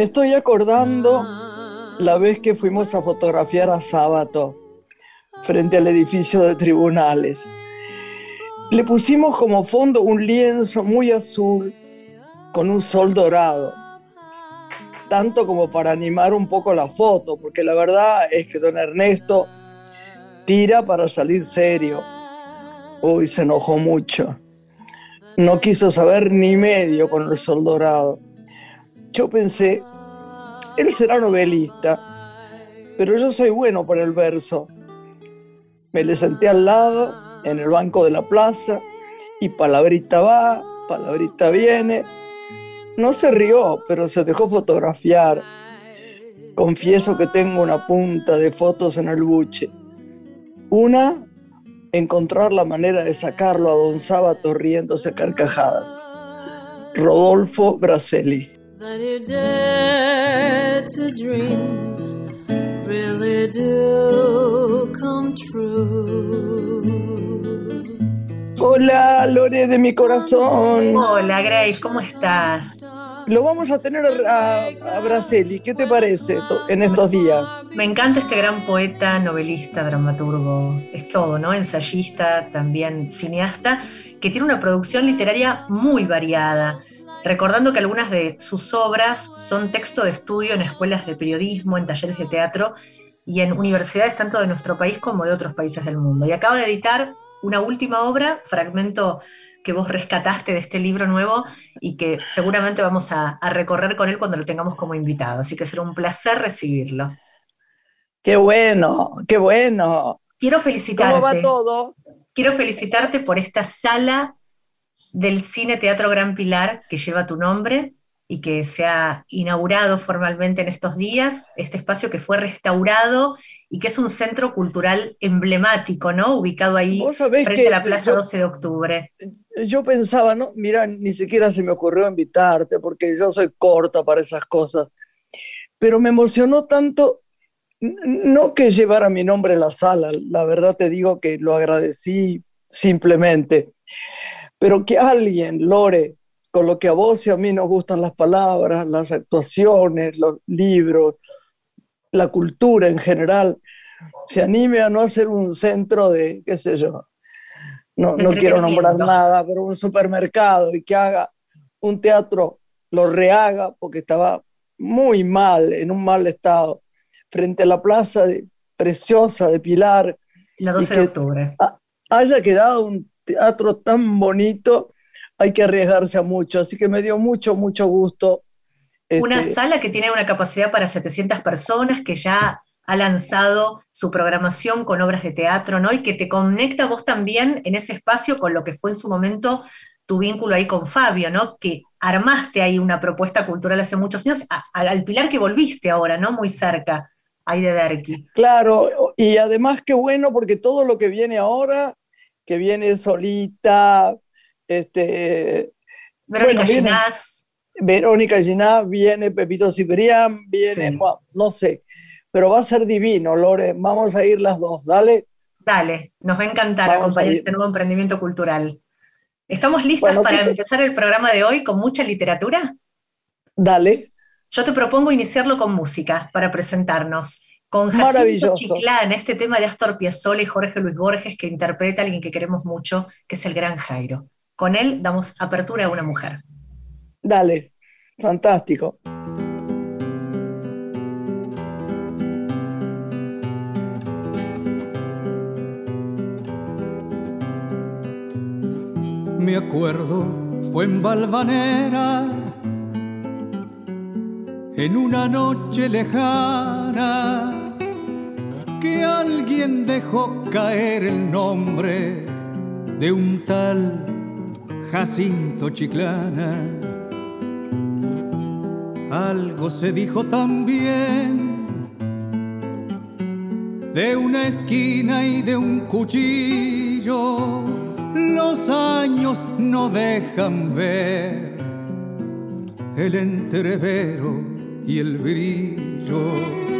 Me estoy acordando la vez que fuimos a fotografiar a Sábato frente al edificio de tribunales. Le pusimos como fondo un lienzo muy azul con un sol dorado, tanto como para animar un poco la foto, porque la verdad es que don Ernesto tira para salir serio. Uy, se enojó mucho. No quiso saber ni medio con el sol dorado. Yo pensé, él será novelista, pero yo soy bueno por el verso. Me le senté al lado, en el banco de la plaza, y palabrita va, palabrita viene. No se rió, pero se dejó fotografiar. Confieso que tengo una punta de fotos en el buche. Una, encontrar la manera de sacarlo a don Sábato riéndose a carcajadas. Rodolfo Braselli. Hola, Lore de mi corazón. Hola, Grace, ¿cómo estás? Lo vamos a tener a, a Braseli. ¿Qué te parece en estos días? Me encanta este gran poeta, novelista, dramaturgo. Es todo, ¿no? Ensayista, también cineasta, que tiene una producción literaria muy variada recordando que algunas de sus obras son texto de estudio en escuelas de periodismo, en talleres de teatro y en universidades tanto de nuestro país como de otros países del mundo. Y acaba de editar una última obra, fragmento que vos rescataste de este libro nuevo y que seguramente vamos a, recorrer con él cuando lo tengamos como invitado. Así que será un placer recibirlo. Qué bueno, qué bueno. Quiero felicitarte. ¿Cómo va todo? Quiero felicitarte por esta sala del Cine Teatro Gran Pilar que lleva tu nombre y que se ha inaugurado formalmente en estos días, este espacio que fue restaurado y que es un centro cultural emblemático, ¿no? Ubicado ahí frente a la Plaza 12 de Octubre. Yo pensaba, no, mira, ni siquiera se me ocurrió invitarte porque yo soy corta para esas cosas, pero me emocionó tanto, no que llevara mi nombre a la sala, la verdad te digo que lo agradecí simplemente, pero que alguien, Lore, con lo que a vos y a mí nos gustan las palabras, las actuaciones, los libros, la cultura en general, se anime a no hacer un centro de, qué sé yo, no, no quiero nombrar nada, pero un supermercado y que haga un teatro, lo rehaga porque estaba muy mal, en un mal estado, frente a la plaza preciosa de Pilar. La 12 de octubre. Haya quedado un teatro tan bonito, hay que arriesgarse a mucho. Así que me dio mucho, mucho gusto. Una este, sala que tiene una capacidad para 700 personas, que ya ha lanzado su programación con obras de teatro, ¿no? Y que te conecta vos también en ese espacio con lo que fue en su momento tu vínculo ahí con Fabio, ¿no? Que armaste ahí una propuesta cultural hace muchos años, al pilar que volviste ahora, ¿no? Muy cerca, ahí de Derqui. Claro, y además qué bueno porque todo lo que viene ahora que viene Solita, este, Verónica Ginás. Verónica Ginás, viene Pepito Ciprián, viene, no sé, pero va a ser divino, Lore, vamos a ir las dos, dale. Dale, nos va a encantar acompañar este nuevo emprendimiento cultural. ¿Estamos listas para empezar el programa de hoy con mucha literatura? Dale. Yo te propongo iniciarlo con música para presentarnos con Jacinto Chiclán, este tema de Astor Piazzolla y Jorge Luis Borges que interpreta a alguien que queremos mucho, que es el gran Jairo. Con él damos apertura a una mujer. Dale, fantástico. Me acuerdo, fue en Valvanera en una noche lejana que alguien dejó caer el nombre de un tal Jacinto Chiclana. Algo se dijo también de una esquina y de un cuchillo. Los años no dejan ver el entrevero y el brillo.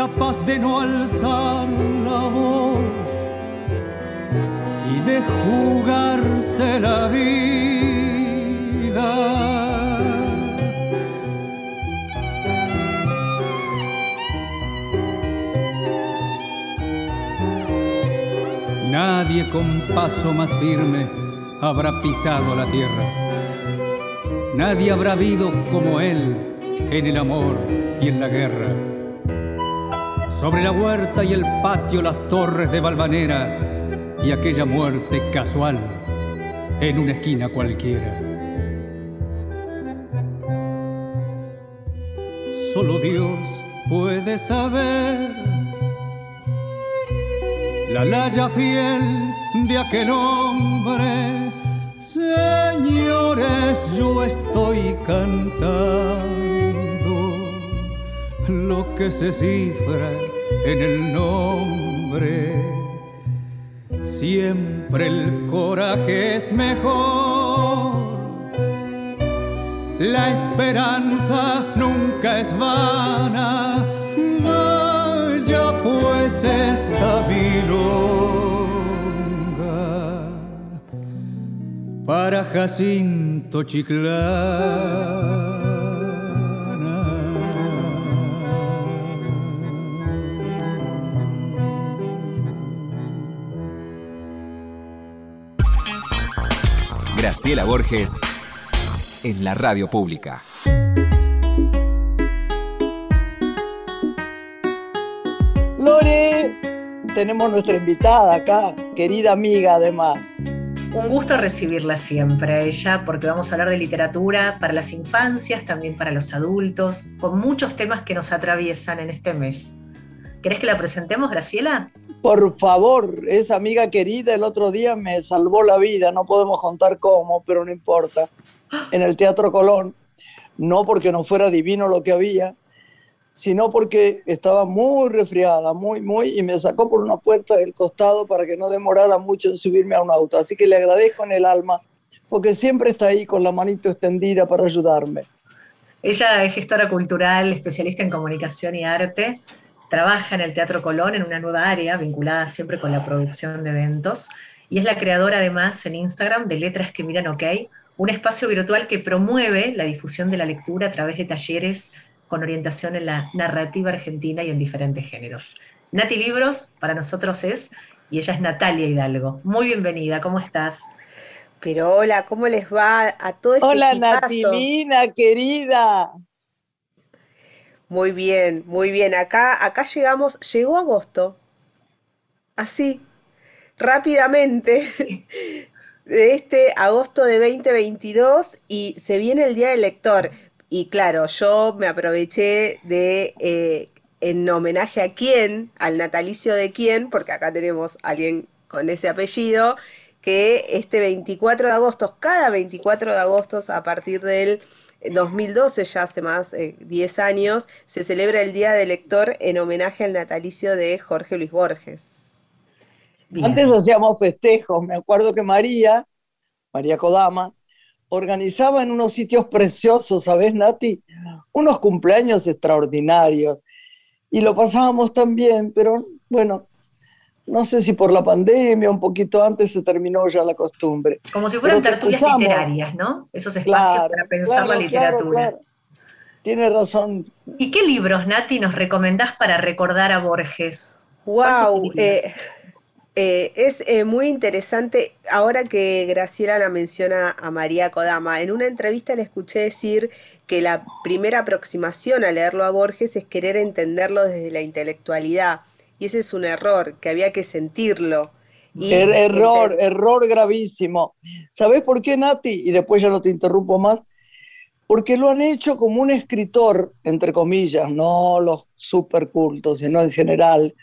capaz de no alzar la voz y de jugarse la vida. Nadie con paso más firme habrá pisado la tierra. Nadie habrá vivido como él en el amor y en la guerra. Sobre la huerta y el patio las torres de Valvanera y aquella muerte casual en una esquina cualquiera. Solo Dios puede saber la laya fiel de aquel hombre. Señores, yo estoy cantando lo que se cifra en el nombre. Siempre el coraje es mejor. La esperanza nunca es vana pues esta milonga para Jacinto Chiclana. Graciela Borges en la radio pública. tenemos nuestra invitada acá, querida amiga además. Un gusto recibirla siempre a ella, porque vamos a hablar de literatura para las infancias, también para los adultos, con muchos temas que nos atraviesan en este mes. ¿Querés que la presentemos, Graciela? Por favor, esa amiga querida el otro día me salvó la vida, no podemos contar cómo, pero no importa. En el Teatro Colón, no porque no fuera divino lo que había, sino porque estaba muy resfriada, muy, muy, y me sacó por una puerta del costado para que no demorara mucho en subirme a un auto. Así que le agradezco en el alma, porque siempre está ahí con la manito extendida para ayudarme. Ella es gestora cultural, especialista en comunicación y arte, trabaja en el Teatro Colón en una nueva área vinculada siempre con la producción de eventos y es la creadora además en Instagram de Letras que Miran OK, un espacio virtual que promueve la difusión de la lectura a través de talleres con orientación en la narrativa argentina y en diferentes géneros. Nati Libros para nosotros es, y ella es Natalia Hidalgo. Muy bienvenida, ¿cómo estás? Pero hola, ¿cómo les va a todo este Hola Natilina, querida. Muy bien, muy bien. Acá, acá llegamos, llegó agosto. Así, rápidamente. De este agosto de 2022 y se viene el Día del Lector. Y claro, yo me aproveché de, eh, en homenaje a quién, al natalicio de quién, porque acá tenemos a alguien con ese apellido, que este 24 de agosto, cada 24 de agosto, a partir del 2012, ya hace más de 10 años, se celebra el Día del Lector en homenaje al natalicio de Jorge Luis Borges. Antes hacíamos festejos, me acuerdo que María, María Kodama, organizaba en unos sitios preciosos, ¿sabes, Nati? Unos cumpleaños extraordinarios. Y lo pasábamos tan bien, pero bueno, no sé si por la pandemia, un poquito antes se terminó ya la costumbre. Como si fueran tertulias literarias, ¿no? Esos espacios para pensar la literatura. Tiene razón. ¿Y qué libros, Nati, nos recomendás para recordar a Borges? ¡Wow! Eh, es eh, muy interesante, ahora que Graciela la menciona a María Kodama, en una entrevista le escuché decir que la primera aproximación a leerlo a Borges es querer entenderlo desde la intelectualidad, y ese es un error, que había que sentirlo. Er, error, error gravísimo. ¿Sabes por qué, Nati? Y después ya no te interrumpo más. Porque lo han hecho como un escritor, entre comillas, no los supercultos, sino en general,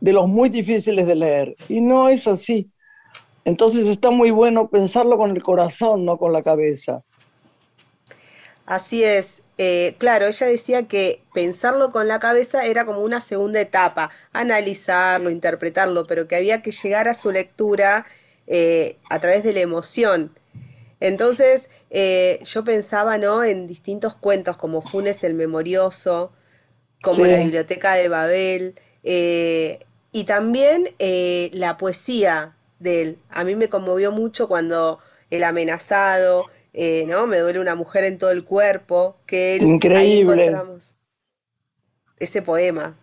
de los muy difíciles de leer. Y no es así. Entonces está muy bueno pensarlo con el corazón, no con la cabeza. Así es. Eh, claro, ella decía que pensarlo con la cabeza era como una segunda etapa, analizarlo, interpretarlo, pero que había que llegar a su lectura eh, a través de la emoción. Entonces, eh, yo pensaba, ¿no? En distintos cuentos como Funes el Memorioso, como la Biblioteca de Babel, y también la poesía de él. A mí me conmovió mucho cuando El amenazado, eh, ¿no? Me duele una mujer en todo el cuerpo, que él, Increíble. encontramos ese poema.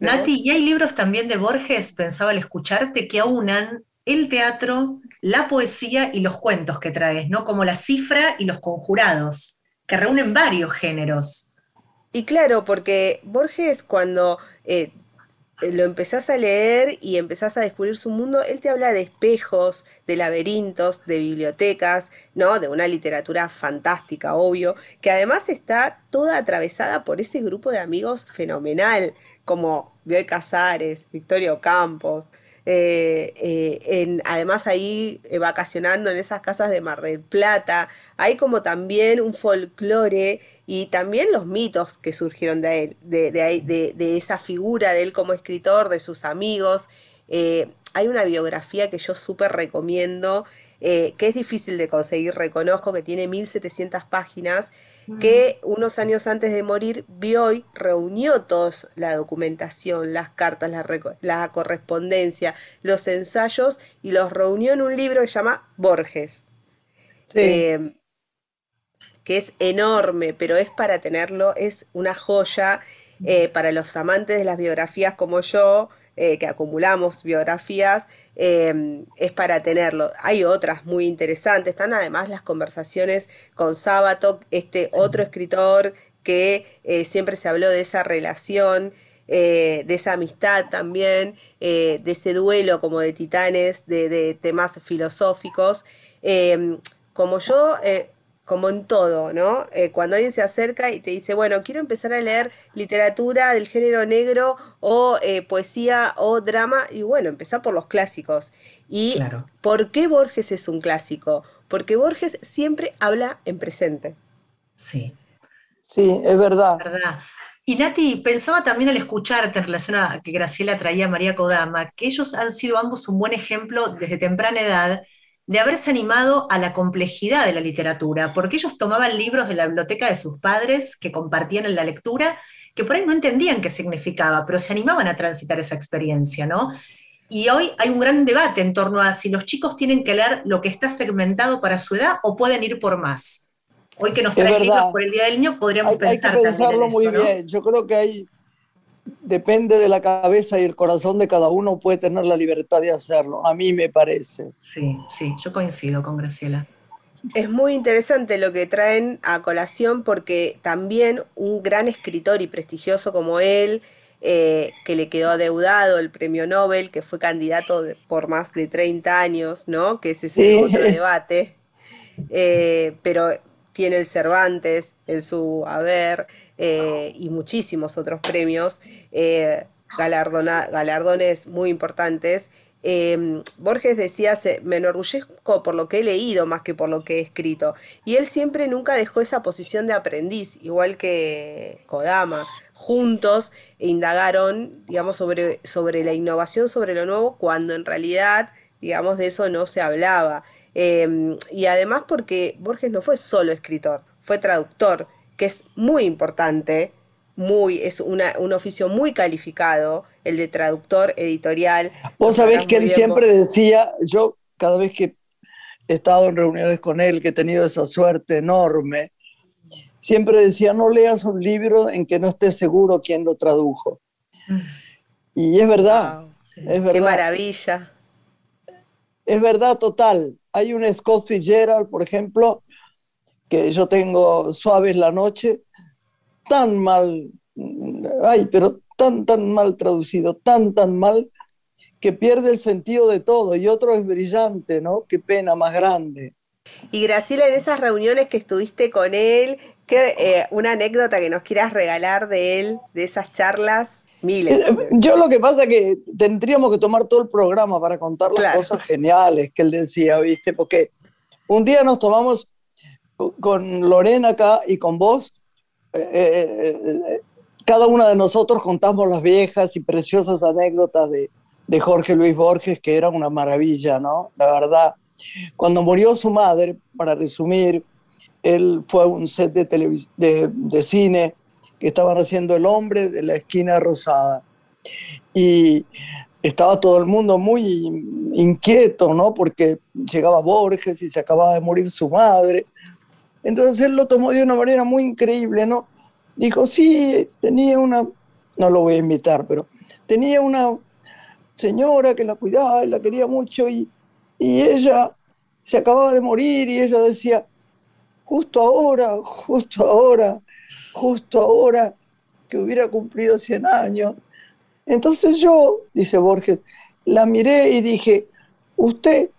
Nati, y hay libros también de Borges, pensaba al escucharte, que aunan el teatro, la poesía y los cuentos que traes, ¿no? Como la cifra y los conjurados, que reúnen varios géneros. Y claro, porque Borges cuando eh, lo empezás a leer y empezás a descubrir su mundo, él te habla de espejos, de laberintos, de bibliotecas, ¿no? De una literatura fantástica, obvio, que además está toda atravesada por ese grupo de amigos fenomenal, como Bioy Casares, Victorio Campos, eh, eh, además ahí eh, vacacionando en esas casas de Mar del Plata, hay como también un folclore y también los mitos que surgieron de él, de, de, esa figura de él como escritor, de sus amigos. hay una biografía que yo súper recomiendo, que es difícil de conseguir, reconozco que tiene 1700 páginas que unos años antes de morir, Bioy reunió toda la documentación, las cartas, la, correspondencia, los ensayos y los reunió en un libro que se llama Borges. Eh, que es enorme, pero es para tenerlo, es una joya eh, para los amantes de las biografías como yo, eh, que acumulamos biografías, em, es para tenerlo. Hay otras muy interesantes, están además las conversaciones con Sábato, este otro escritor que eh, siempre se habló de esa relación. Eh, de esa amistad también, de ese duelo como de titanes, de, de temas filosóficos. Como yo como en todo, ¿no? Eh, cuando alguien se acerca y te dice, bueno, quiero empezar a leer literatura del género negro o eh, poesía o drama, y bueno, empezar por los clásicos. ¿Y por qué Borges es un clásico? Porque Borges siempre habla en presente. Sí. Sí, es verdad. verdad. Y Nati, pensaba también al escucharte en relación a que Graciela traía a María Kodama, que ellos han sido ambos un buen ejemplo desde temprana edad de haberse animado a la complejidad de la literatura, porque ellos tomaban libros de la biblioteca de sus padres que compartían en la lectura, que por ahí no entendían qué significaba, pero se animaban a transitar esa experiencia, ¿no? Y hoy hay un gran debate en torno a si los chicos tienen que leer lo que está segmentado para su edad o pueden ir por más. Hoy que nos traen libros por el Día del Niño, podríamos pensar hay que pensarlo muy bien. Yo creo que hay depende de la cabeza y el corazón de cada uno, puede tener la libertad de hacerlo. A mí me parece. Sí, sí, yo coincido con Graciela. Es muy interesante lo que traen a colación porque también un gran escritor y prestigioso como él, eh, que le quedó adeudado el premio Nobel, que fue candidato por más de 30 años, ¿no? Que ese es otro debate. Eh, pero tiene el Cervantes en su haber. Eh, y muchísimos otros premios, eh, galardones muy importantes. Em, Borges decía, me enorgullezco por lo que he leído más que por lo que he escrito. Y él siempre nunca dejó esa posición de aprendiz, igual que Kodama. Juntos indagaron, digamos, sobre, sobre la innovación, sobre lo nuevo, cuando en realidad, digamos, de eso no se hablaba. Em, y además porque Borges no fue solo escritor, fue traductor que es muy importante, muy, es un oficio muy calificado, el de traductor editorial. Vos sabés que él siempre decía, yo cada vez que he estado en reuniones con él, que he tenido esa suerte enorme, siempre decía, no leas un libro en que no estés seguro quién lo tradujo. Y es verdad, es verdad. Qué maravilla. Es verdad total. Hay un Scott Fitzgerald, por ejemplo, que yo tengo Suaves la noche, tan mal, ay, pero tan, tan mal traducido, tan, tan mal, que pierde el sentido de todo. Y otro es brillante, ¿no? Qué pena más grande. Y Graciela, en esas reuniones que estuviste con él, ¿qué, eh, una anécdota que nos quieras regalar de él, de esas charlas, miles. Eh, yo lo que pasa es que tendríamos que tomar todo el programa para contar las cosas geniales que él decía, ¿viste? Porque un día nos tomamos con Lorena acá y con vos, cada una de nosotros contamos las viejas y preciosas anécdotas de, de Jorge Luis Borges, que era una maravilla, ¿no? La verdad. Cuando murió su madre, para resumir, él fue a un set de, de, de cine que estaban haciendo El hombre de la esquina rosada. Y estaba todo el mundo muy inquieto, ¿no? Porque llegaba Borges y se acababa de morir su madre. Entonces él lo tomó de una manera muy increíble, ¿no? Dijo, sí, tenía una, no lo voy a invitar, pero tenía una señora que la cuidaba y la quería mucho y, y ella se acababa de morir y ella decía, justo ahora, justo ahora, justo ahora que hubiera cumplido 100 años. Entonces yo, dice Borges, la miré y dije, usted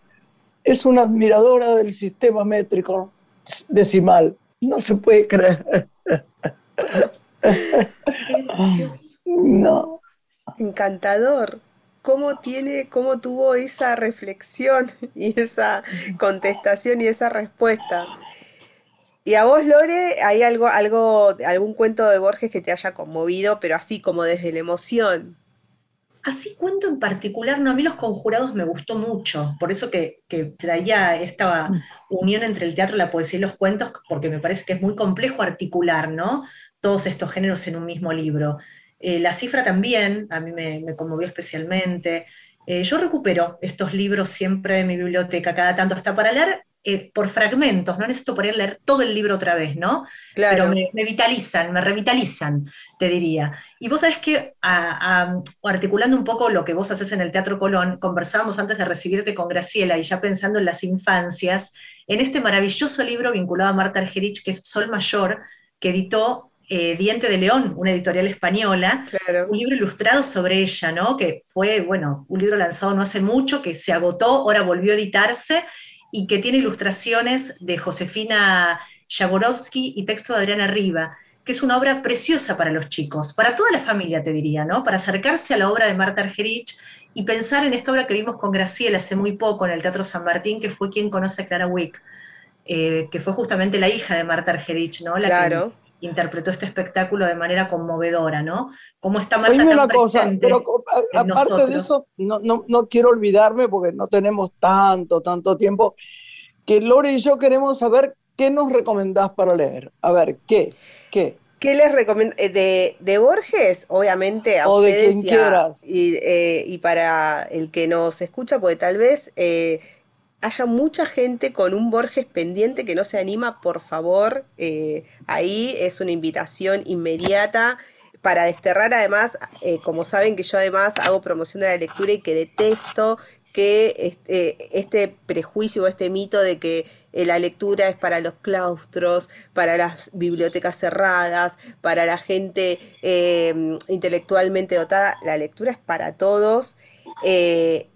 es una admiradora del sistema métrico decimal. No se puede creer. no. Encantador. ¿Cómo tiene, cómo tuvo esa reflexión y esa contestación y esa respuesta? Y a vos, Lore, ¿hay algo, algo, algún cuento de Borges que te haya conmovido, pero así como desde la emoción? Así cuento en particular, no, a mí Los Conjurados me gustó mucho, por eso que, traía esta mm. unión entre el teatro, la poesía y los cuentos, porque me parece que es muy complejo articular, ¿no? Todos estos géneros en un mismo libro. Eh, la cifra también, a mí me, conmovió especialmente. Eh, yo recupero estos libros siempre en mi biblioteca, cada tanto, hasta para leer eh, por fragmentos, no necesito poder leer todo el libro otra vez, ¿no? Claro. Pero me, vitalizan, me revitalizan, te diría. Y vos sabés que, articulando un poco lo que vos haces en el Teatro Colón, conversábamos antes de recibirte con Graciela y ya pensando en las infancias, en este maravilloso libro vinculado a Marta Argerich, que es Sol Mayor, que editó eh, Diente de León, una editorial española, un libro ilustrado sobre ella, ¿no? Que fue, bueno, un libro lanzado no hace mucho, que se agotó, ahora volvió a editarse y que tiene ilustraciones de Josefina Jaworowski y texto de Adriana Riva, que es una obra preciosa para los chicos, para toda la familia te diría, ¿no? Para acercarse a la obra de Marta Argerich y pensar en esta obra que vimos con Graciela hace muy poco en el Teatro San Martín, que fue quien conoce a Clara Wick, eh, que fue justamente la hija de Marta Argerich, ¿no? La claro interpretó este espectáculo de manera conmovedora, ¿no? Cómo está Marta Dime una cosa, pero aparte de eso, no, no, no, quiero olvidarme porque no tenemos tanto, tanto tiempo, que Lore y yo queremos saber qué nos recomendás para leer. A ver, ¿qué? ¿Qué? ¿Qué les recomiendo? Eh, de, de, Borges, obviamente, a o ustedes de quien y, eh, y, para el que nos escucha, porque tal vez eh, haya mucha gente con un Borges pendiente que no se anima, por favor, eh, ahí es una invitación inmediata para desterrar además, eh, como saben que yo además hago promoción de la lectura y que detesto que este, este prejuicio o este mito de que eh, la lectura es para los claustros, para las bibliotecas cerradas, para la gente intelectualmente dotada, la lectura es para todos.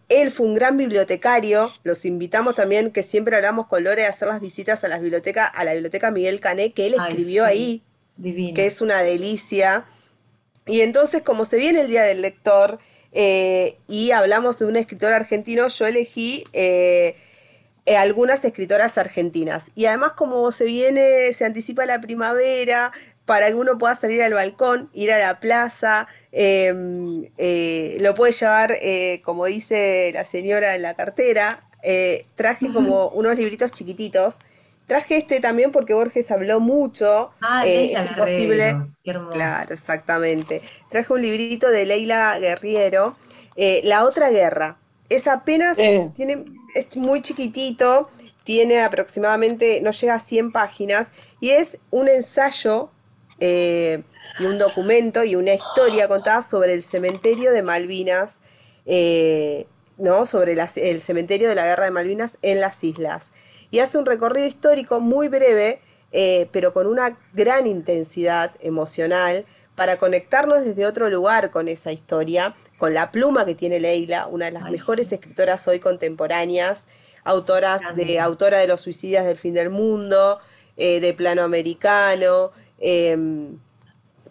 Él fue un gran bibliotecario, los invitamos también, que siempre hablamos con Lore, a hacer las visitas a las bibliotecas, a la biblioteca Miguel Cané, que él escribió ahí, que es una delicia. Y entonces, como se viene el Día del Lector, eh, y hablamos de un escritor argentino, yo elegí eh, eh, algunas escritoras argentinas. Y además, como se viene, se anticipa la primavera, para que uno pueda salir al balcón, ir a la plaza, em, eh, lo puede llevar, eh, como dice la señora en la cartera. Eh, traje como unos libritos chiquititos. Traje este también porque Borges habló mucho. Ah, es imposible. Claro, exactamente. Traje un librito de Leila Guerriero, La otra guerra. Es apenas, tiene, es muy chiquitito, tiene aproximadamente, no llega a 100 páginas, y es un ensayo eh, y un documento y una historia contada sobre el cementerio de Malvinas, eh, ¿no? sobre el cementerio de la guerra de Malvinas en las islas. Y hace un recorrido histórico muy breve, eh, pero con una gran intensidad emocional para conectarnos desde otro lugar con esa historia, con la pluma que tiene Leila, una de las mejores escritoras hoy contemporáneas, autoras de, autora de Los suicidios del fin del mundo, de plano americano,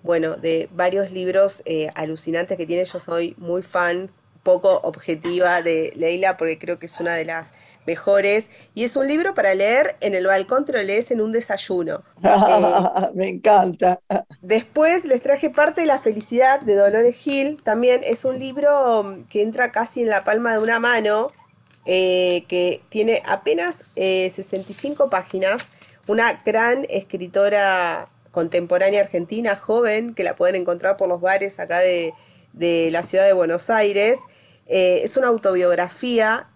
bueno, de varios libros eh, alucinantes que tiene. Yo soy muy fan, poco objetiva de Leila porque creo que es una de las mejores y es un libro para leer en el balcón, te lo lees en un desayuno. Eh, Me encanta. Después les traje parte de la felicidad de Dolores Gil, también es un libro que entra casi en la palma de una mano, eh, que tiene apenas 65 páginas, una gran escritora contemporánea argentina, joven, que la pueden encontrar por los bares acá de, la ciudad de Buenos Aires. Eh, es una autobiografía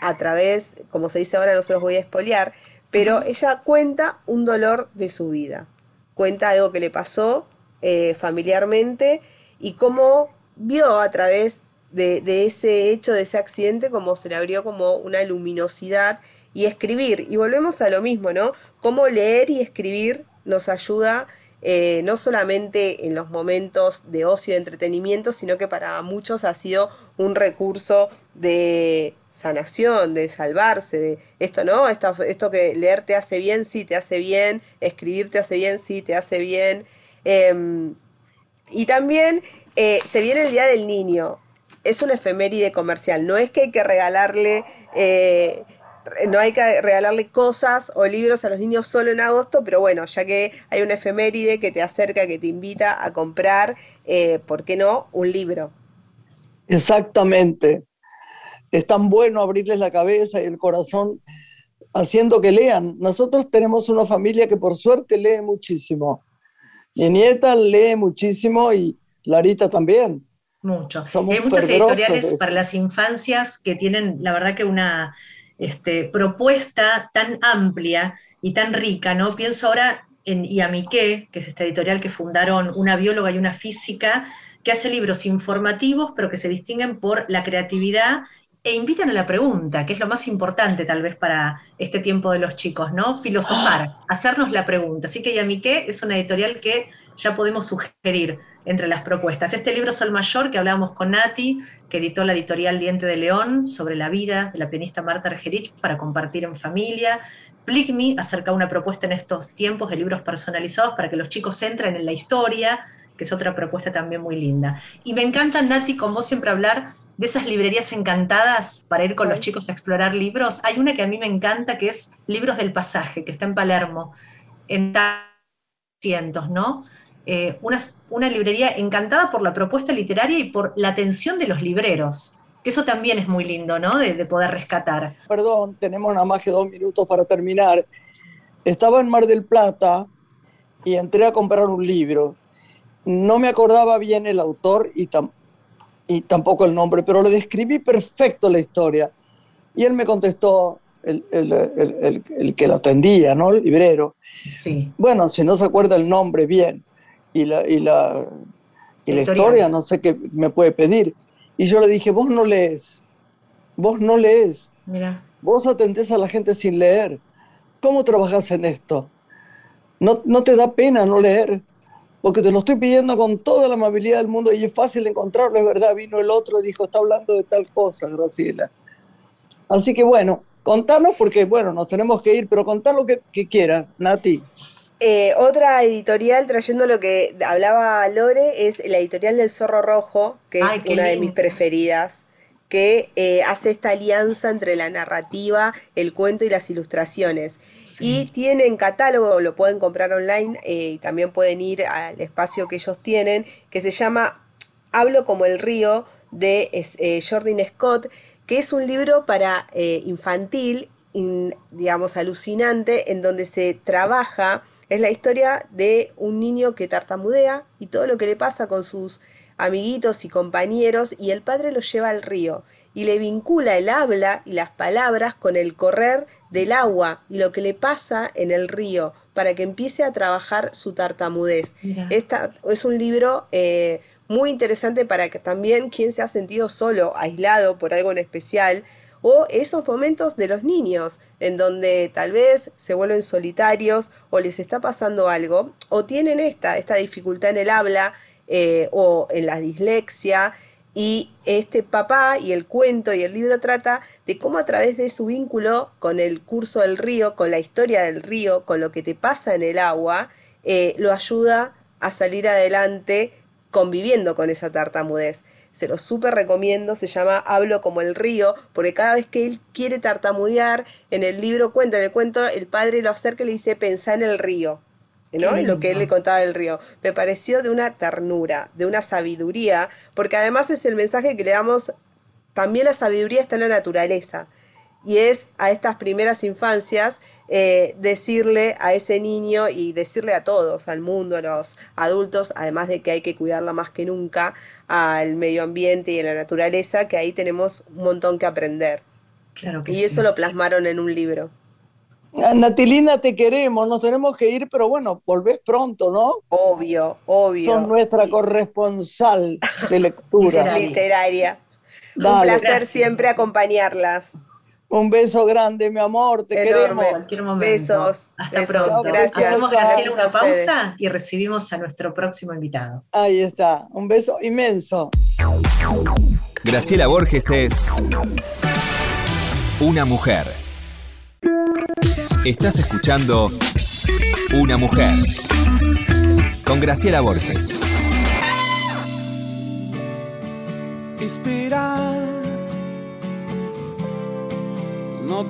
a través, como se dice ahora, no se los voy a espolear, pero ella cuenta un dolor de su vida. Cuenta algo que le pasó eh, familiarmente y cómo vio a través de, de, ese hecho, de ese accidente, como se le abrió como una luminosidad y escribir. Y volvemos a lo mismo, ¿no? Cómo leer y escribir nos ayuda eh, no solamente en los momentos de ocio y entretenimiento, sino que para muchos ha sido un recurso de sanación, de salvarse, de esto no, esto, esto que leer te hace bien, sí, te hace bien, escribir te hace bien, sí, te hace bien. Em, y también eh, se viene el Día del Niño, es un efeméride comercial, no es que hay que regalarle... No hay que regalarle cosas o libros a los niños solo en agosto, pero bueno, ya que hay una efeméride que te acerca, que te invita a comprar, eh, ¿por qué no? Un libro. Exactamente. Es tan bueno abrirles la cabeza y el corazón haciendo que lean. Nosotros tenemos una familia que por suerte lee muchísimo. Mi nieta lee muchísimo y Larita también. Mucho. Hay muchas editoriales para las infancias que tienen, la verdad que una este, propuesta tan amplia y tan rica, ¿no? Pienso ahora en Iamiqué, que es esta editorial que fundaron una bióloga y una física, que hace libros informativos, pero que se distinguen por la creatividad e invitan a la pregunta, que es lo más importante tal vez para este tiempo de los chicos, ¿no? Filosofar, hacernos la pregunta. Así que Yamiqué es una editorial que ya podemos sugerir entre las propuestas. Este libro Sol Mayor, que hablábamos con Nati, que editó la editorial Diente de León, sobre la vida de la pianista Marta Argerich para compartir en familia. Plicme acerca una propuesta en estos tiempos de libros personalizados para que los chicos entren en la historia, que es otra propuesta también muy linda. Y me encanta, Nati, con vos siempre hablar de esas librerías encantadas para ir con los chicos a explorar libros. Hay una que a mí me encanta, que es Libros del Pasaje, que está en Palermo, en cientos, ¿no? Eh, una, librería encantada por la propuesta literaria y por la atención de los libreros. Que eso también es muy lindo, ¿no? De, poder rescatar. Perdón, tenemos nada más que dos minutos para terminar. Estaba en Mar del Plata y entré a comprar un libro. No me acordaba bien el autor y, y tampoco el nombre, pero le describí perfecto la historia. Y él me contestó, el, el, que lo atendía, ¿no? El librero. Sí. Bueno, si no se acuerda el nombre bien y la, y la, y la historia, no sé qué me puede pedir. Y yo le dije, vos no lees, vos no lees, Mira. vos atendés a la gente sin leer. ¿Cómo trabajas en esto? No, no te da pena no leer, porque te lo estoy pidiendo con toda la amabilidad del mundo y es fácil encontrarlo, es verdad. Vino el otro y dijo, está hablando de tal cosa, Graciela. Así que bueno, contanos porque, bueno, nos tenemos que ir, pero contar lo que, que quieras, Nati. Eh, otra editorial, trayendo lo que hablaba Lore, es la editorial del Zorro Rojo, que es una de mis preferidas, que eh, hace esta alianza entre la narrativa, el cuento y las ilustraciones. Y tienen catálogo, lo pueden comprar online eh, y también pueden ir al espacio que ellos tienen, que se llama Hablo como el río, de Jordan Scott, que es un libro para infantil, digamos, alucinante, en donde se trabaja es la historia de un niño que tartamudea y todo lo que le pasa con sus amiguitos y compañeros y el padre lo lleva al río y le vincula el habla y las palabras con el correr del agua y lo que le pasa en el río para que empiece a trabajar su tartamudez. Esta es un libro eh, muy interesante para que también quien se ha sentido solo, aislado por algo en especial, o esos momentos de los niños en donde tal vez se vuelven solitarios o les está pasando algo o tienen esta, esta dificultad en el habla eh, o en la dislexia y este papá y el cuento y el libro trata de cómo a través de su vínculo con el curso del río, con la historia del río, con lo que te pasa en el agua, eh, lo ayuda a salir adelante conviviendo con esa tartamudez. Se lo súper recomiendo, se llama Hablo como el río, porque cada vez que él quiere tartamudear, en el libro cuenta, en el cuento, el padre lo acerca y le dice, pensá en el río. ¿no? En lo que él le contaba del río. Me pareció de una ternura, de una sabiduría, porque además es el mensaje que le damos, también la sabiduría está en la naturaleza y es a estas primeras infancias eh, decirle a ese niño y decirle a todos, al mundo, a los adultos, además de que hay que cuidarla más que nunca, al medio ambiente y a la naturaleza, que ahí tenemos un montón que aprender. Claro que y eso lo plasmaron en un libro. Ah, Natilina, te queremos, nos tenemos que ir, pero bueno, volvés pronto, ¿no? Obvio, obvio. Son nuestra corresponsal de lectura. Literaria. un placer siempre acompañarlas. Un beso grande, mi amor, te Enorme. queremos. Besos. Hasta pronto. Gracias. Hacemos Gracias una pausa y recibimos a nuestro próximo invitado. Ahí está, un beso inmenso. Graciela Borges es una mujer. Estás escuchando Una mujer con Graciela Borges.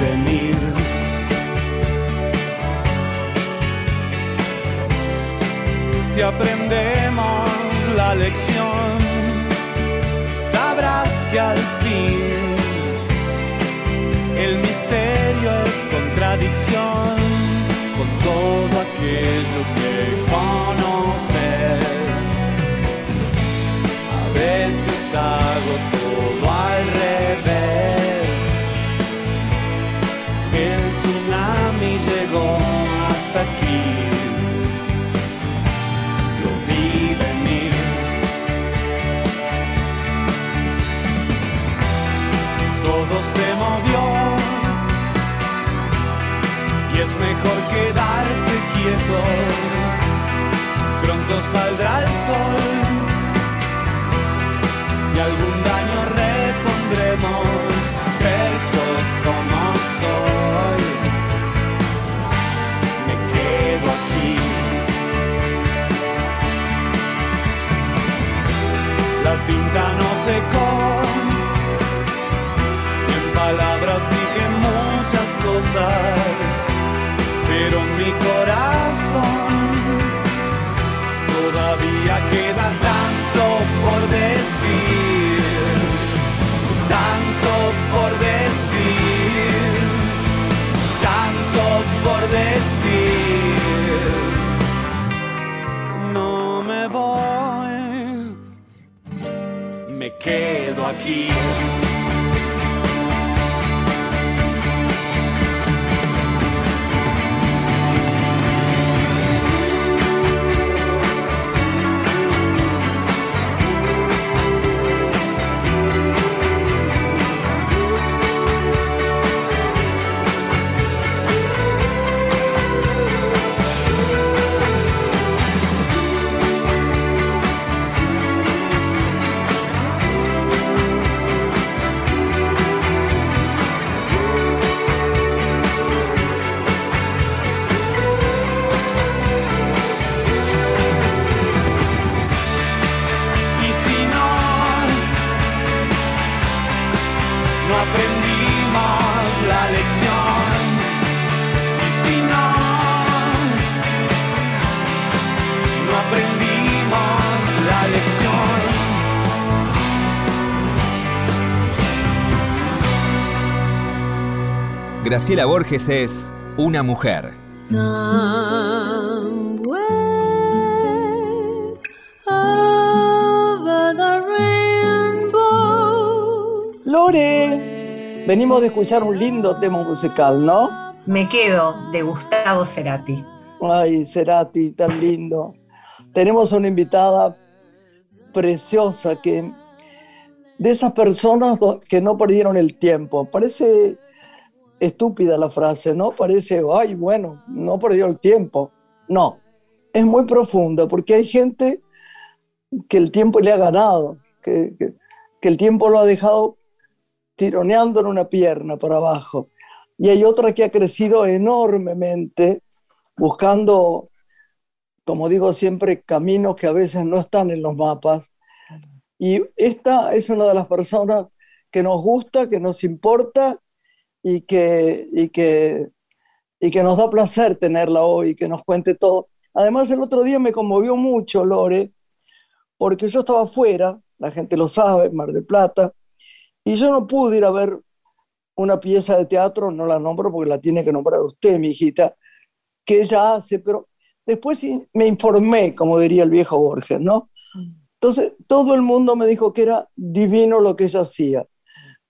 Venir. Si aprendemos la lección, sabrás que al fin el misterio es contradicción con todo aquello que conoces. A veces hago Pronto saldrá el sol y algún daño repondremos, pero como soy, me quedo aquí. La tinta no secó, en palabras dije muchas cosas, pero mi corazón todavía queda tanto por decir, tanto por decir, tanto por decir. No me voy, me quedo aquí. Aprendimos la lección. Y si no, no aprendimos la lección. Graciela Borges es una mujer. Lore, venimos de escuchar un lindo tema musical, ¿no? Me quedo de Gustavo Cerati. Ay, Cerati, tan lindo. Tenemos una invitada preciosa que de esas personas que no perdieron el tiempo. Parece estúpida la frase, ¿no? Parece, ay, bueno, no perdió el tiempo. No, es muy profunda porque hay gente que el tiempo le ha ganado, que, que el tiempo lo ha dejado tironeando en una pierna para abajo. Y hay otra que ha crecido enormemente buscando, como digo siempre, caminos que a veces no están en los mapas. Y esta es una de las personas que nos gusta, que nos importa y que, y que, y que nos da placer tenerla hoy, que nos cuente todo. Además, el otro día me conmovió mucho, Lore, porque yo estaba afuera, la gente lo sabe, Mar del Plata, y yo no pude ir a ver una pieza de teatro, no la nombro porque la tiene que nombrar usted, mi hijita, que ella hace, pero después me informé, como diría el viejo Borges, ¿no? Entonces, todo el mundo me dijo que era divino lo que ella hacía.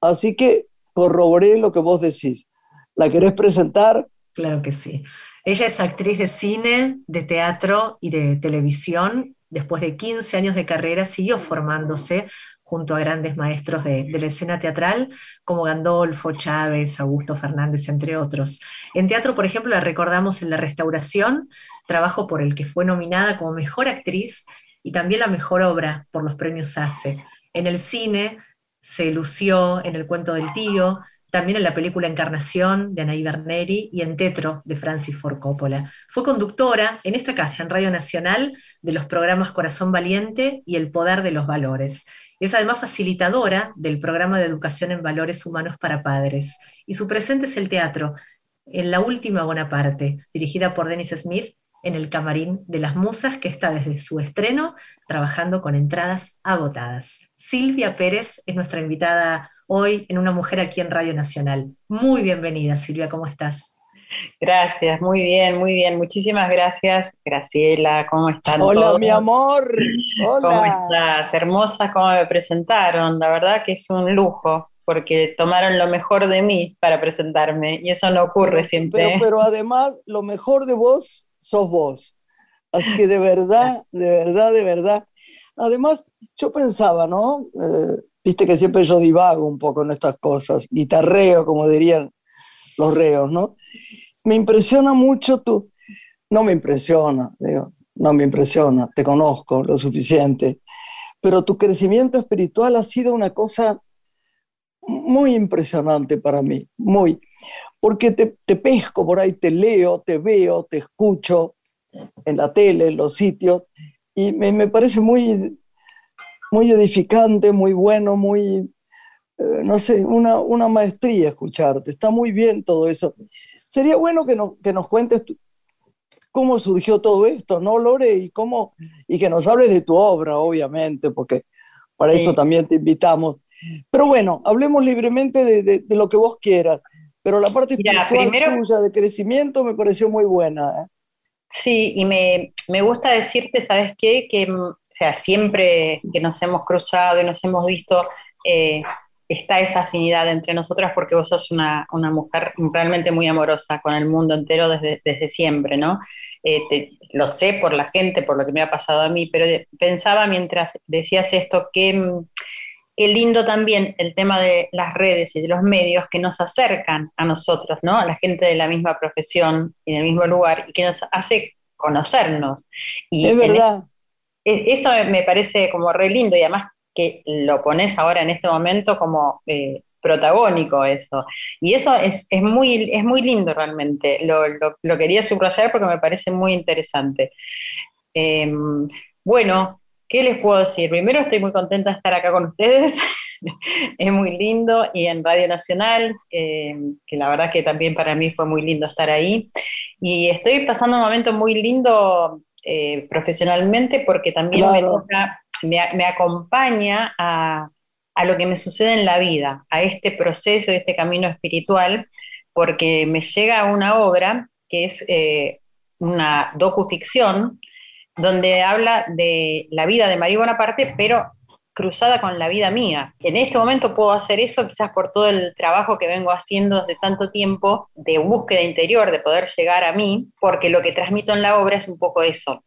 Así que corroboré lo que vos decís. ¿La querés presentar? Claro que sí. Ella es actriz de cine, de teatro y de televisión. Después de 15 años de carrera, siguió formándose junto a grandes maestros de, la escena teatral como Gandolfo, Chávez, Augusto Fernández, entre otros. En teatro, por ejemplo, la recordamos en La Restauración, trabajo por el que fue nominada como mejor actriz y también la mejor obra por los premios ACE. En el cine se lució en El cuento del tío, también en la película Encarnación de Anaí Berneri y en Tetro de Francis Ford Coppola. Fue conductora en esta casa, en Radio Nacional, de los programas Corazón Valiente y El Poder de los Valores. Es además facilitadora del programa de educación en valores humanos para padres. Y su presente es el teatro, en La Última Bonaparte, dirigida por Dennis Smith en el Camarín de las Musas, que está desde su estreno trabajando con entradas agotadas. Silvia Pérez es nuestra invitada hoy en Una Mujer aquí en Radio Nacional. Muy bienvenida, Silvia, ¿cómo estás? Gracias, muy bien, muy bien. Muchísimas gracias, Graciela. ¿Cómo están? Hola, mi amor. Hola. ¿Cómo estás? Hermosas, cómo me presentaron. La verdad que es un lujo, porque tomaron lo mejor de mí para presentarme, y eso no ocurre siempre. Pero, pero además, lo mejor de vos sos vos. Así que de verdad, de verdad, de verdad. Además, yo pensaba, ¿no? Eh, viste que siempre yo divago un poco en estas cosas, guitarreo, como dirían los reos, ¿no? Me impresiona mucho tu, no me impresiona, digo, no me impresiona, te conozco lo suficiente, pero tu crecimiento espiritual ha sido una cosa muy impresionante para mí, muy porque te, pesco por ahí, te leo, te veo, te escucho en la tele, en los sitios, y me, parece muy, muy edificante, muy bueno, muy, eh, no sé, una, una, maestría escucharte. Está muy bien todo eso. Sería bueno que, que nos cuentes cómo surgió todo esto, ¿no, Lore? Y, cómo, y que nos hables de tu obra, obviamente, porque para eso también te invitamos. Pero bueno, hablemos libremente de, de lo que vos quieras. Pero la parte espiritual tuya de crecimiento me pareció muy buena. ¿eh? Sí, y me, gusta decirte, ¿sabes qué? Que mm, o sea, siempre que nos hemos cruzado y nos hemos visto, eh, está esa afinidad entre nosotras porque vos sos una, mujer realmente muy amorosa con el mundo entero desde, desde siempre, ¿no? Eh, lo sé por la gente, por lo que me ha pasado a mí, pero pensaba mientras decías esto que mm, qué lindo también el tema de las redes y de los medios que nos acercan a nosotros, ¿no? A la gente de la misma profesión y del mismo lugar y que nos hace conocernos. Y es verdad. E, eso me parece como re lindo y además que lo pones ahora en este momento como eh, protagónico eso. Y eso es, muy, es muy lindo realmente. Lo, quería subrayar porque me parece muy interesante. Em, bueno, ¿Qué les puedo decir? Primero estoy muy contenta de estar acá con ustedes, es muy lindo, y en Radio Nacional, eh, que la verdad que también para mí fue muy lindo estar ahí. Y estoy pasando un momento muy lindo eh, profesionalmente porque también me, acompaña a, lo que me sucede en la vida, a este proceso, a este camino espiritual, porque me llega una obra que es eh, una docuficción donde habla de la vida de María Bonaparte, pero cruzada con la vida mía. En este momento puedo hacer eso quizás por todo el trabajo que vengo haciendo desde tanto tiempo de búsqueda interior, de poder llegar a mí, porque lo que transmito en la obra es un poco eso,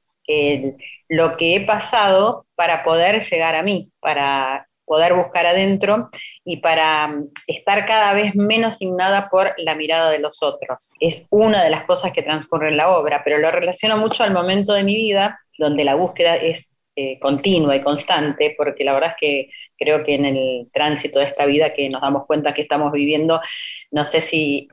lo que he pasado para poder llegar a mí, para poder buscar adentro y para mm, estar cada vez menos signada por la mirada de los otros. Es una de las cosas que transcurre en la obra, pero lo relaciono mucho al momento de mi vida donde la búsqueda es eh, continua y constante, porque la verdad es que creo que en el tránsito de esta vida que nos damos cuenta que estamos viviendo, no sé si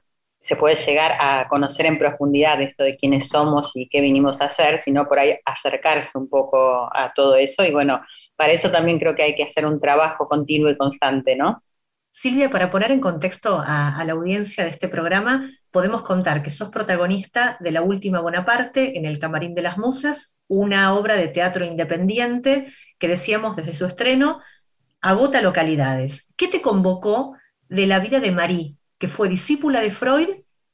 se puede llegar a conocer en profundidad esto de quiénes somos y qué vinimos a hacer, sino por ahí acercarse un poco a todo eso. Y bueno, para eso también creo que hay que hacer un trabajo continuo y constante, ¿no? Silvia, para poner en contexto a, la audiencia de este programa, podemos contar que sos protagonista de La Última Bonaparte en El Camarín de las Musas, una obra de teatro independiente que decíamos desde su estreno, agota localidades. ¿Qué te convocó de la vida de Marie, que fue discípula de Freud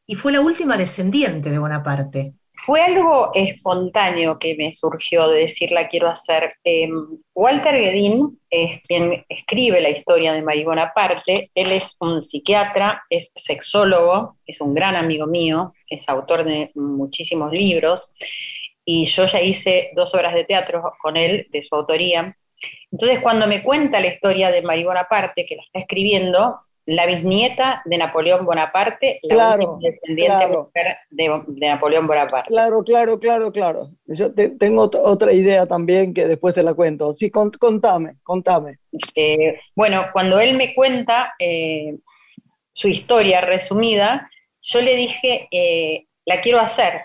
y fue la última descendiente de Bonaparte? Fue algo espontáneo que me surgió de decir la quiero hacer. Em, Walter Guedin es quien escribe la historia de Marie Bonaparte. Él es un psiquiatra, es sexólogo, es un gran amigo mío, es autor de muchísimos libros y yo ya hice dos obras de teatro con él, de su autoría. Entonces, cuando me cuenta la historia de Marie Bonaparte, que la está escribiendo, la bisnieta de Napoleón Bonaparte, la última descendiente mujer de, Napoleón Bonaparte. Claro, claro, claro, claro. Yo tengo otra idea también que después te la cuento. Sí, contame, contame. Eh, bueno, cuando él me cuenta eh, su historia resumida, yo le dije, eh, la quiero hacer.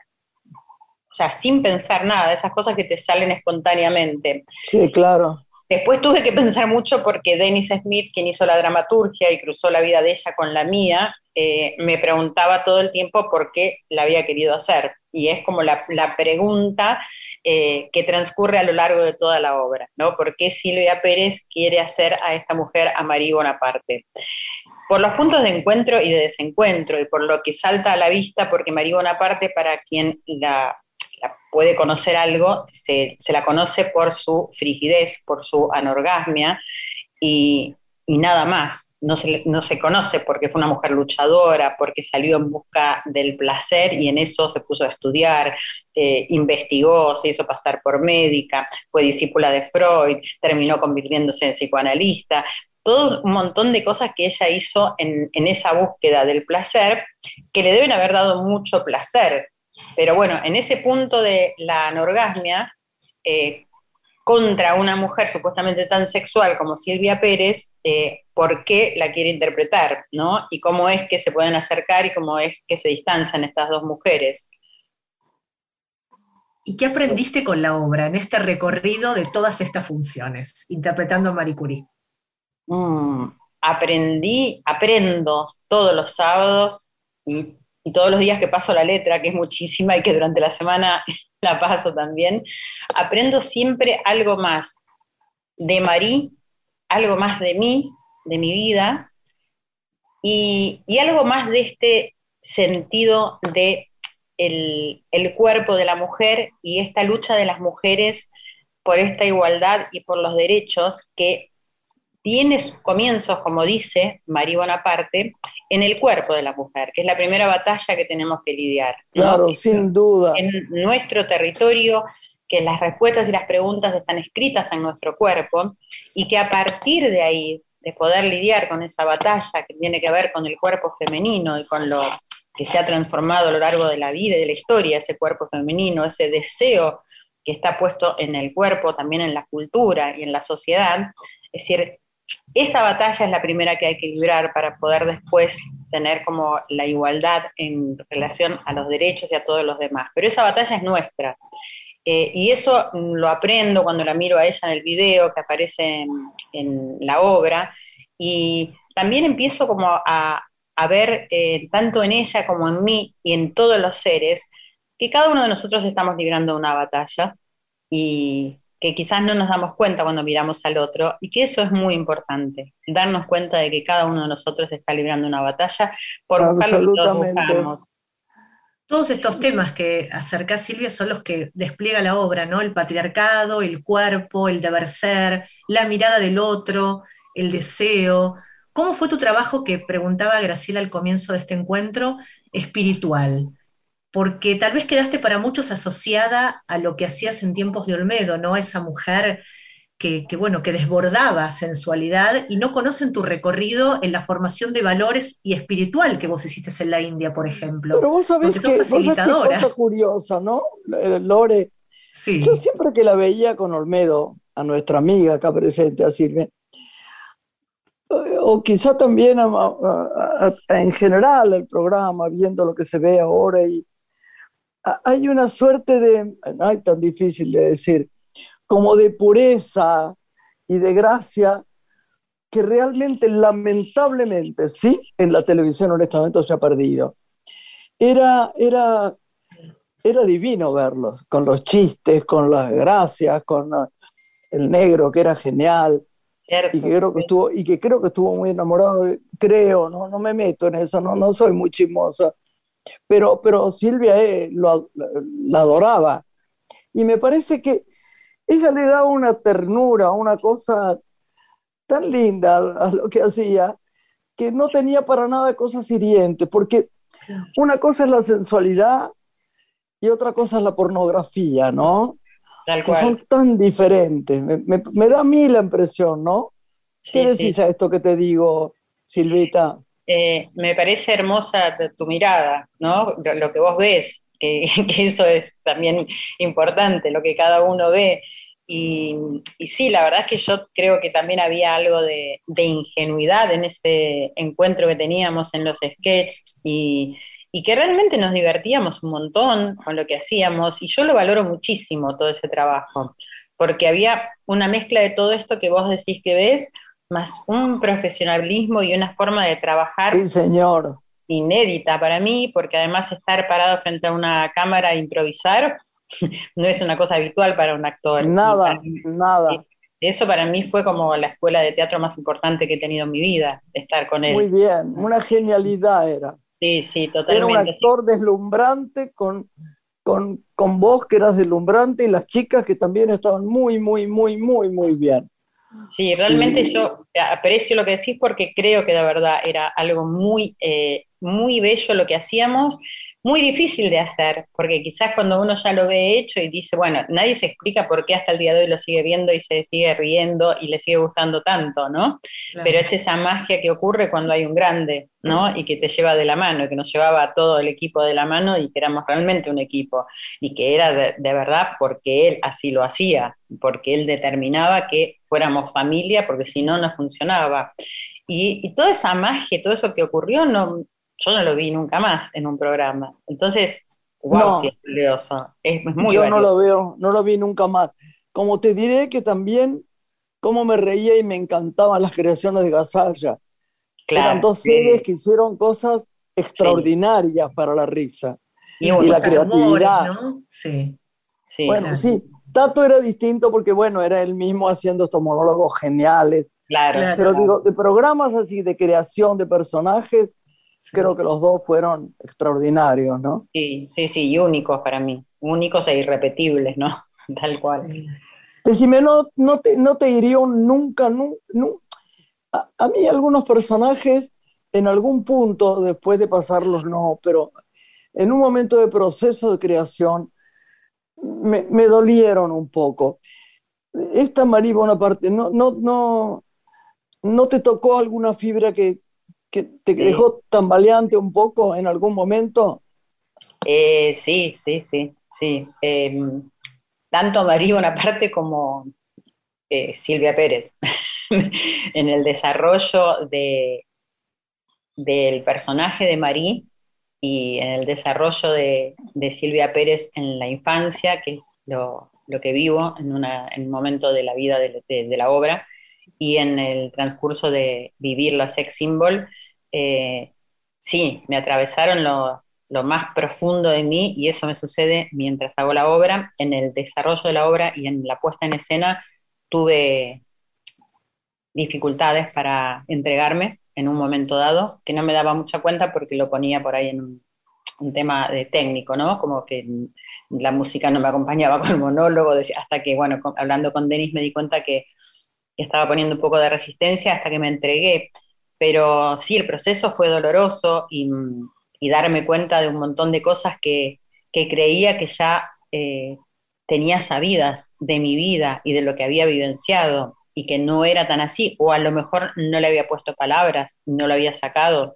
O sea, sin pensar nada, esas cosas que te salen espontáneamente. Sí, claro. Después tuve que pensar mucho porque Dennis Smith, quien hizo la dramaturgia y cruzó la vida de ella con la mía, eh, me preguntaba todo el tiempo por qué la había querido hacer. Y es como la, pregunta eh, que transcurre a lo largo de toda la obra, ¿no? ¿Por qué Silvia Pérez quiere hacer a esta mujer a Marie Bonaparte? Por los puntos de encuentro y de desencuentro, y por lo que salta a la vista, porque Marie Bonaparte, para quien la puede conocer algo, se, la conoce por su frigidez, por su anorgasmia y, nada más. No se, no se, conoce porque fue una mujer luchadora, porque salió en busca del placer y en eso se puso a estudiar, eh, investigó, se hizo pasar por médica, fue discípula de Freud, terminó convirtiéndose en psicoanalista. Todo un montón de cosas que ella hizo en, en esa búsqueda del placer que le deben haber dado mucho placer pero bueno, en ese punto de la anorgasmia, eh, contra una mujer supuestamente tan sexual como Silvia Pérez, eh, ¿por qué la quiere interpretar? ¿no? Y cómo es que se pueden acercar y cómo es que se distancian estas dos mujeres. ¿Y qué aprendiste con la obra en este recorrido de todas estas funciones, interpretando a Marie Curie? Mm, aprendí, aprendo todos los sábados y y todos los días que paso la letra, que es muchísima y que durante la semana la paso también, aprendo siempre algo más de Marí, algo más de mí, de mi vida, y, algo más de este sentido de el, cuerpo de la mujer y esta lucha de las mujeres por esta igualdad y por los derechos que tiene sus comienzos, como dice María Bonaparte, en el cuerpo de la mujer, que es la primera batalla que tenemos que lidiar. Claro, sin duda. En nuestro territorio, que las respuestas y las preguntas están escritas en nuestro cuerpo y que a partir de ahí, de poder lidiar con esa batalla que tiene que ver con el cuerpo femenino y con lo que se ha transformado a lo largo de la vida y de la historia, ese cuerpo femenino, ese deseo que está puesto en el cuerpo, también en la cultura y en la sociedad, es decir, esa batalla es la primera que hay que librar para poder después tener como la igualdad en relación a los derechos y a todos los demás. Pero esa batalla es nuestra. Eh, y eso lo aprendo cuando la miro a ella en el video que aparece en, la obra. Y también empiezo como a, ver, eh, tanto en ella como en mí y en todos los seres, que cada uno de nosotros estamos librando una batalla. Y, que quizás no nos damos cuenta cuando miramos al otro y que eso es muy importante, darnos cuenta de que cada uno de nosotros está librando una batalla por buscar lo que buscamos. Todos estos temas que acerca Silvia son los que despliega la obra, ¿no? El patriarcado, el cuerpo, el deber ser, la mirada del otro, el deseo. ¿Cómo fue tu trabajo que preguntaba Graciela al comienzo de este encuentro espiritual? Porque tal vez quedaste para muchos asociada a lo que hacías en tiempos de Olmedo, ¿no? Esa mujer que, bueno, que desbordaba sensualidad y no conocen tu recorrido en la formación de valores y espiritual que vos hiciste en la India, por ejemplo. Pero vos sabés que, vos sabés cosa curiosa, ¿no? Lore. Sí. Yo siempre que la veía con Olmedo, a nuestra amiga acá presente, a Silvia, o quizá también en general el programa, viendo lo que se ve ahora y hay una suerte de, ay, tan difícil de decir, como de pureza y de gracia que realmente, lamentablemente, sí, en la televisión honestamente se ha perdido. Era, era, era divino verlos, con los chistes, con las gracias, con el negro que era genial. Y que, creo que estuvo, y que creo que estuvo muy enamorado, creo, no, no me meto en eso, no, no soy muy chismosa, pero, pero Silvia eh, lo, la adoraba. Y me parece que ella le daba una ternura, una cosa tan linda a lo que hacía, que no tenía para nada cosas hirientes, porque una cosa es la sensualidad y otra cosa es la pornografía, ¿no? Tal que son tan diferentes. Me, da a mí la impresión, ¿no? ¿Qué decís a esto que te digo, Silvita? Eh, me parece hermosa tu mirada, ¿no? Lo, que vos ves, que, eso es también importante, lo que cada uno ve. Y, sí, la verdad es que yo creo que también había algo de, ingenuidad en ese encuentro que teníamos en los sketches y, y, que realmente nos divertíamos un montón con lo que hacíamos y yo lo valoro muchísimo todo ese trabajo, porque había una mezcla de todo esto que vos decís que ves más un profesionalismo y una forma de trabajar señor. inédita para mí, porque además estar parado frente a una cámara e improvisar no es una cosa habitual para un actor. Nada, nada. Eso para mí fue como la escuela de teatro más importante que he tenido en mi vida, estar con él. Muy bien, una genialidad era. Sí, sí, totalmente. Era un actor deslumbrante con, con, con vos que eras deslumbrante y las chicas que también estaban muy, muy, muy, muy, muy bien. Sí, realmente yo aprecio lo que decís porque creo que de verdad era algo muy, eh, muy bello lo que hacíamos muy difícil de hacer, porque quizás cuando uno ya lo ve hecho y dice, bueno, nadie se explica por qué hasta el día de hoy lo sigue viendo y se sigue riendo y le sigue gustando tanto, ¿no? Pero es esa magia que ocurre cuando hay un grande, ¿no? Y que te lleva de la mano, que nos llevaba a todo el equipo de la mano y que éramos realmente un equipo, y que era de, de verdad porque él así lo hacía, porque él determinaba que fuéramos familia, porque si no, no funcionaba. Y, y, toda esa magia, todo eso que ocurrió, no, yo no lo vi nunca más en un programa. Entonces, wow, es curioso. Es, muy Yo no lo veo, no lo vi nunca más. Como te diré que también, cómo me reía y me encantaban las creaciones de Gasalla. Claro, Eran dos series que hicieron cosas extraordinarias para la risa y, la creatividad. Sí. sí. Bueno, sí. Tato era distinto porque, bueno, era él mismo haciendo estos monólogos geniales. Claro. Pero digo, de programas así de creación de personajes, creo que los dos fueron extraordinarios, ¿no? Sí, sí, sí, y únicos para mí, únicos e irrepetibles, ¿no? Tal cual. Decime, no, no, te, no te diría nunca, nunca, a, a, mí algunos personajes en algún punto, después de pasarlos, no, pero en un momento de proceso de creación, me, me dolieron un poco. Esta María Bonaparte, no, no, no, ¿no te tocó alguna fibra que, que te dejó tambaleante un poco en algún momento? Eh, sí, sí, sí, sí. Em, tanto María Bonaparte como eh, Silvia Pérez en el desarrollo de, del personaje de Marí y en el desarrollo de, Silvia Pérez en la infancia, que es lo, que vivo en, una, en, un momento de la vida de, de la obra, y en el transcurso de vivir la sex symbol, eh, sí, me atravesaron lo, más profundo de mí y eso me sucede mientras hago la obra. En el desarrollo de la obra y en la puesta en escena tuve dificultades para entregarme en un momento dado, que no me daba mucha cuenta porque lo ponía por ahí en un, tema de técnico, ¿no? Como que la música no me acompañaba con el monólogo, hasta que, bueno, hablando con Denis me di cuenta que estaba poniendo un poco de resistencia hasta que me entregué. Pero sí, el proceso fue doloroso y, darme cuenta de un montón de cosas que, creía que ya eh, tenía sabidas de mi vida y de lo que había vivenciado y que no era tan así, o a lo mejor no le había puesto palabras, no lo había sacado.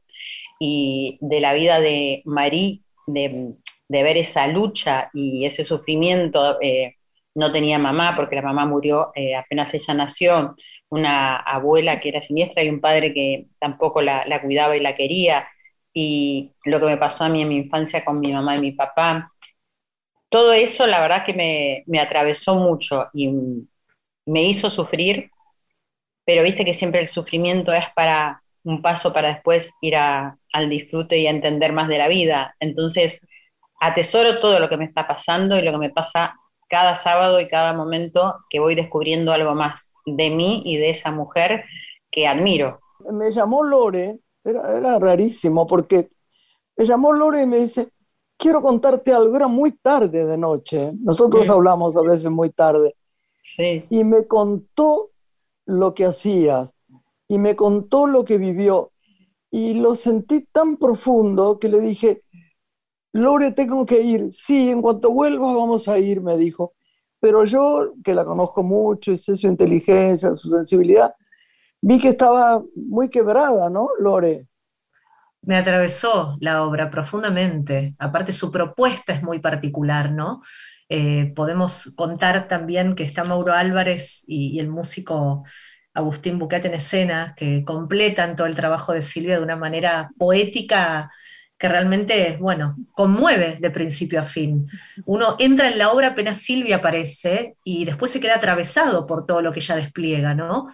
Y de la vida de Marie, de, ver esa lucha y ese sufrimiento, eh, no tenía mamá porque la mamá murió eh, apenas ella nació, una abuela que era siniestra y un padre que tampoco la, cuidaba y la quería, y lo que me pasó a mí en mi infancia con mi mamá y mi papá. Todo eso, la verdad que me, me atravesó mucho y me hizo sufrir, pero viste que siempre el sufrimiento es para un paso para después ir al disfrute y a entender más de la vida. Entonces, atesoro todo lo que me está pasando y lo que me pasa cada sábado y cada momento que voy descubriendo algo más de mí y de esa mujer que admiro. Me llamó Lore, era, rarísimo, porque me llamó Lore y me dice, quiero contarte algo, era muy tarde de noche, nosotros hablamos a veces muy tarde, sí. y me contó lo que hacías, y me contó lo que vivió, y lo sentí tan profundo que le dije, Lore, tengo que ir. Sí, en cuanto vuelva vamos a ir, me dijo. Pero yo, que la conozco mucho y sé su inteligencia, su sensibilidad, vi que estaba muy quebrada, ¿no, Lore? Me atravesó la obra profundamente. Aparte, su propuesta es muy particular, ¿no? Eh, podemos contar también que está Mauro Álvarez y, el músico Agustín Buquet en escena, que completan todo el trabajo de Silvia de una manera poética que realmente, bueno, conmueve de principio a fin. Uno entra en la obra apenas Silvia aparece y después se queda atravesado por todo lo que ella despliega, ¿no?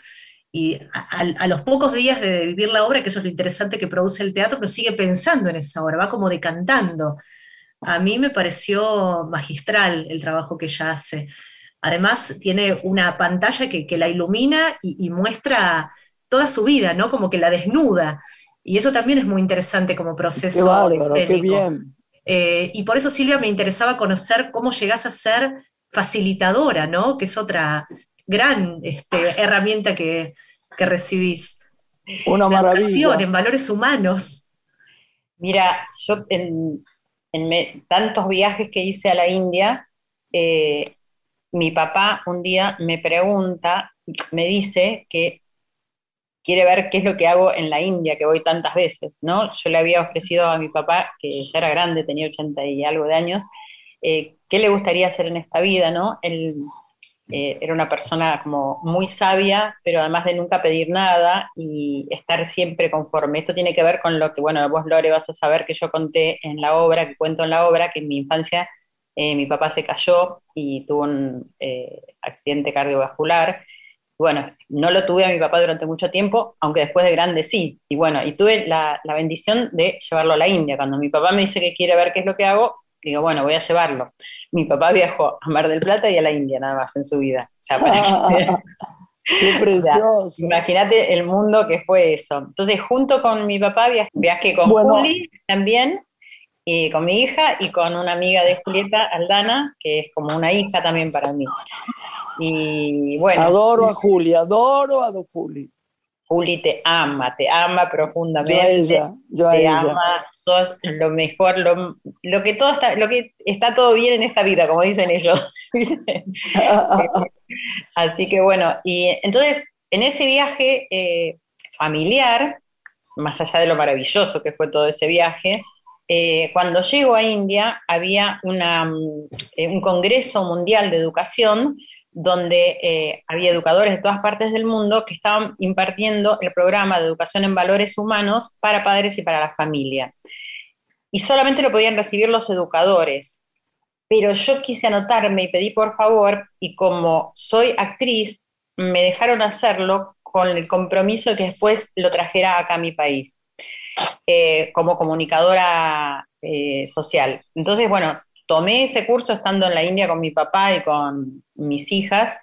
Y a, los pocos días de vivir la obra, que eso es lo interesante que produce el teatro, uno sigue pensando en esa obra, va como decantando. A mí me pareció magistral el trabajo que ella hace. Además, tiene una pantalla que, la ilumina y, y, muestra toda su vida, ¿no? Como que la desnuda. Y eso también es muy interesante como proceso. Qué bárbaro, qué bien. Eh, y por eso, Silvia, me interesaba conocer cómo llegás a ser facilitadora, ¿no? Que es otra gran este, herramienta que, recibís. Una maravilla. En valores humanos. Mira, yo en, tantos viajes que hice a la India, eh, mi papá un día me pregunta, me dice que quiere ver qué es lo que hago en la India, que voy tantas veces, ¿no? Yo le había ofrecido a mi papá, que ya era grande, tenía 80 y algo de años, eh, qué le gustaría hacer en esta vida, ¿no? Eh, era una persona como muy sabia, pero además de nunca pedir nada y estar siempre conforme. Esto tiene que ver con lo que, bueno, vos Lore vas a saber que yo conté en la obra, que cuento en la obra, que en mi infancia eh, mi papá se cayó y tuvo un accidente cardiovascular bueno, no lo tuve a mi papá durante mucho tiempo, aunque después de grande sí. Y bueno, y tuve la, bendición de llevarlo a la India. Cuando mi papá me dice que quiere ver qué es lo que hago, digo, bueno, voy a llevarlo. Mi papá viajó a Mar del Plata y a la India nada más en su vida. O sea, para Qué precioso. Imagínate el mundo que fue eso. Entonces, junto con mi papá viajé, con Juli también, y con mi hija y con una amiga de Julieta, Aldana, que es como una hija también para mí. Y bueno. Adoro a Juli, adoro a Juli. Juli te ama, te ama profundamente. Yo a ella, yo a te ella. ama, sos lo mejor, lo, lo, que todo está, lo que está todo bien en esta vida, como dicen ellos. Así que bueno, y entonces en ese viaje eh, familiar, más allá de lo maravilloso que fue todo ese viaje, eh, cuando llego a India había una, mm, eh, un Congreso Mundial de Educación donde eh, había educadores de todas partes del mundo que estaban impartiendo el programa de educación en valores humanos para padres y para la familia. Y solamente lo podían recibir los educadores. Pero yo quise anotarme y pedí por favor, y como soy actriz, me dejaron hacerlo con el compromiso de que después lo trajera acá a mi país, eh, como comunicadora eh, social. Entonces, bueno, tomé ese curso estando en la India con mi papá y con mis hijas.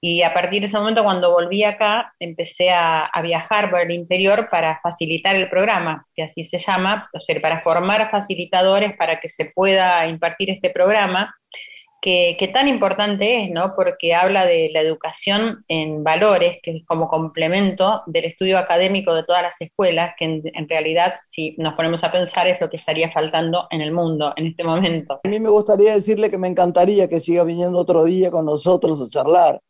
Y a partir de ese momento, cuando volví acá, empecé a, viajar por el interior para facilitar el programa, que así se llama, o sea, para formar facilitadores para que se pueda impartir este programa, que, tan importante es, ¿no? Porque habla de la educación en valores, que es como complemento del estudio académico de todas las escuelas, que en, realidad, si nos ponemos a pensar, es lo que estaría faltando en el mundo en este momento. A mí me gustaría decirle que me encantaría que siga viniendo otro día con nosotros a charlar.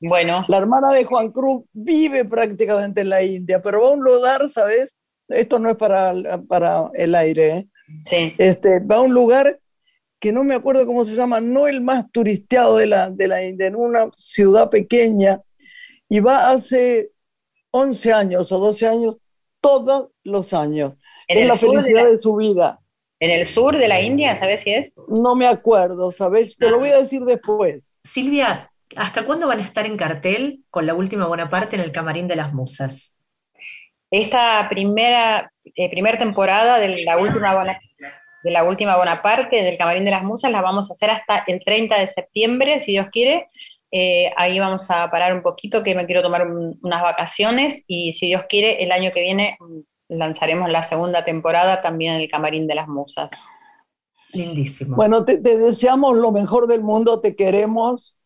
Bueno. La hermana de Juan Cruz vive prácticamente en la India, pero va a un lugar, ¿sabes? Esto no es para, para el aire, ¿eh? Sí. Este, va a un lugar que no me acuerdo cómo se llama, no el más turisteado de la, de la India, en una ciudad pequeña, y va hace 11 años o 12 años, todos los años. es la felicidad de, su vida. ¿En el sur de la India, sabes si es? No me acuerdo, ¿sabes? Te lo voy a decir después. Silvia, ¿hasta cuándo van a estar en cartel con la última buena parte en el Camarín de las Musas? Esta primera, eh, primera temporada de la última buena de la última Bonaparte, del Camarín de las Musas, la vamos a hacer hasta el 30 de septiembre, si Dios quiere. Eh, ahí vamos a parar un poquito, que me quiero tomar unas vacaciones y si Dios quiere, el año que viene mm, lanzaremos la segunda temporada también en el Camarín de las Musas. Lindísimo. Bueno, te, deseamos lo mejor del mundo, te queremos.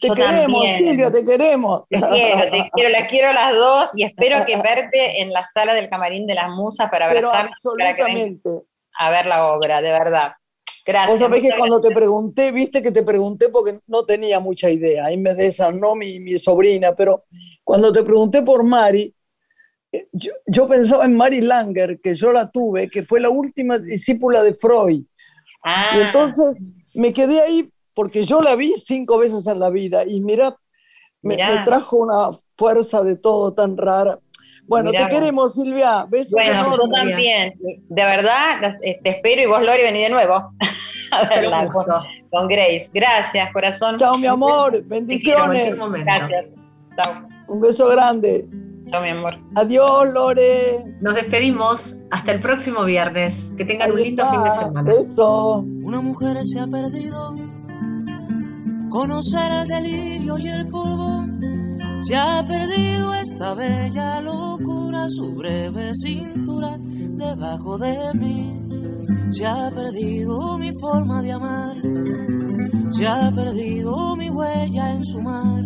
Te queremos, Silvia, te queremos. Te quiero, te quiero, la quiero las dos y espero que verte en la sala del Camarín de las Musas para abrazar. Absolutamente a ver la obra, de verdad. Gracias. Vos sabés que cuando te pregunté, viste que te pregunté porque no tenía mucha idea, ahí me desarnó mi, mi sobrina, pero cuando te pregunté por Mari, eh, yo, pensaba en Mari Langer, que yo la tuve, que fue la última discípula de Freud. Ah. Y entonces me quedé ahí porque yo la vi cinco veces en la vida y mira, me, me trajo una fuerza de todo tan rara. Bueno, te queremos, Silvia. Besos bueno, yo también. De verdad, eh, te espero y vos, Lori, vení de nuevo. A verla con, Grace. Gracias, corazón. Chao, mi amor. Bendiciones. Gracias. Chao. Un beso grande. Chao, mi amor. Adiós, Lore. Nos despedimos. Hasta el próximo viernes. Que tengan un lindo fin de semana. Beso. Una mujer se ha perdido. Conocer el delirio y el polvo se ha perdido esta bella locura, su breve cintura debajo de mí. Se ha perdido mi forma de amar, se ha perdido mi huella en su mar.